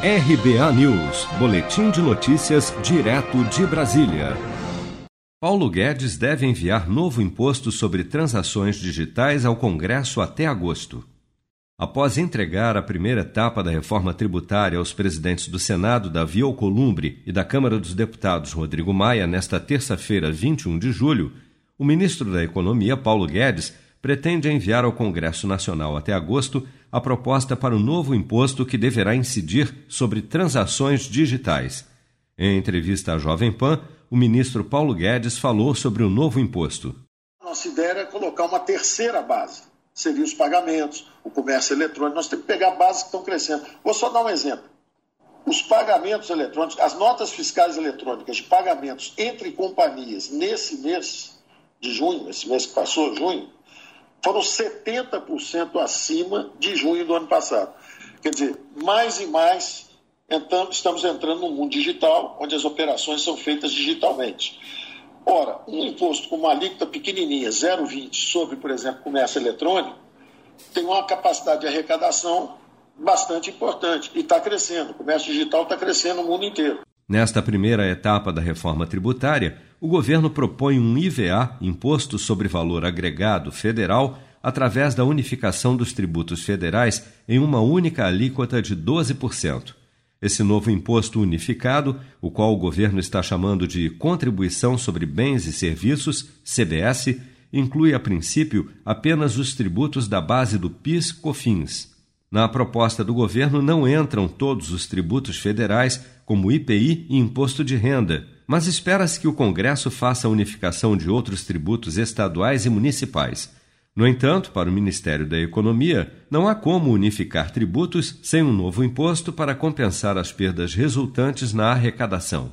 RBA News, Boletim de Notícias, direto de Brasília. Paulo Guedes deve enviar novo imposto sobre transações digitais ao Congresso até agosto. Após entregar a primeira etapa da reforma tributária aos presidentes do Senado, Davi Alcolumbre, e da Câmara dos Deputados, Rodrigo Maia, nesta terça-feira, 21 de julho, o ministro da Economia, Paulo Guedes, pretende enviar ao Congresso Nacional até agosto a proposta para o novo imposto que deverá incidir sobre transações digitais. Em entrevista à Jovem Pan, o ministro Paulo Guedes falou sobre o novo imposto. Nossa ideia é colocar uma terceira base. Seria os pagamentos, o comércio eletrônico. Nós temos que pegar bases que estão crescendo. Vou só dar um exemplo. Os pagamentos eletrônicos, as notas fiscais eletrônicas de pagamentos entre companhias nesse mês de junho, esse mês que passou, junho, foram 70% acima de junho do ano passado. Quer dizer, mais e mais estamos entrando no mundo digital, onde as operações são feitas digitalmente. Ora, um imposto com uma alíquota pequenininha, 0,20, sobre, por exemplo, comércio eletrônico, tem uma capacidade de arrecadação bastante importante e está crescendo. O comércio digital está crescendo no mundo inteiro. Nesta primeira etapa da reforma tributária, o governo propõe um IVA, Imposto sobre Valor Agregado Federal, através da unificação dos tributos federais em uma única alíquota de 12%. Esse novo imposto unificado, o qual o governo está chamando de Contribuição sobre Bens e Serviços, CBS, inclui a princípio apenas os tributos da base do PIS/COFINS. Na proposta do governo não entram todos os tributos federais, como IPI e imposto de renda, mas espera-se que o Congresso faça a unificação de outros tributos estaduais e municipais. No entanto, para o Ministério da Economia, não há como unificar tributos sem um novo imposto para compensar as perdas resultantes na arrecadação.